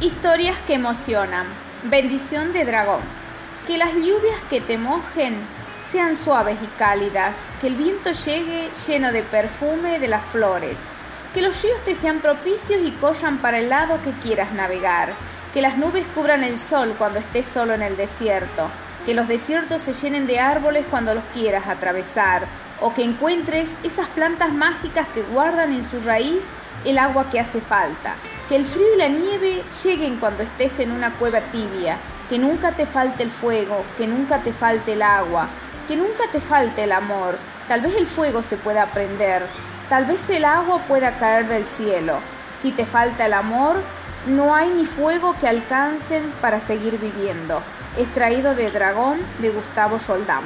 Historias que emocionan. Bendición de dragón. Que las lluvias que te mojen sean suaves y cálidas. Que el viento llegue lleno de perfume de las flores. Que los ríos te sean propicios y corran para el lado que quieras navegar. Que las nubes cubran el sol cuando estés solo en el desierto. Que los desiertos se llenen de árboles cuando los quieras atravesar. O que encuentres esas plantas mágicas que guardan en su raíz el agua que hace falta que el frío y la nieve lleguen cuando estés en una cueva tibia, que nunca te falte el fuego, que nunca te falte el agua, que nunca te falte el amor. Tal vez el fuego se pueda prender, tal vez el agua pueda caer del cielo. Si te falta el amor, no hay ni fuego que alcancen para seguir viviendo. Extraído de Dragón de Gustavo Soldán.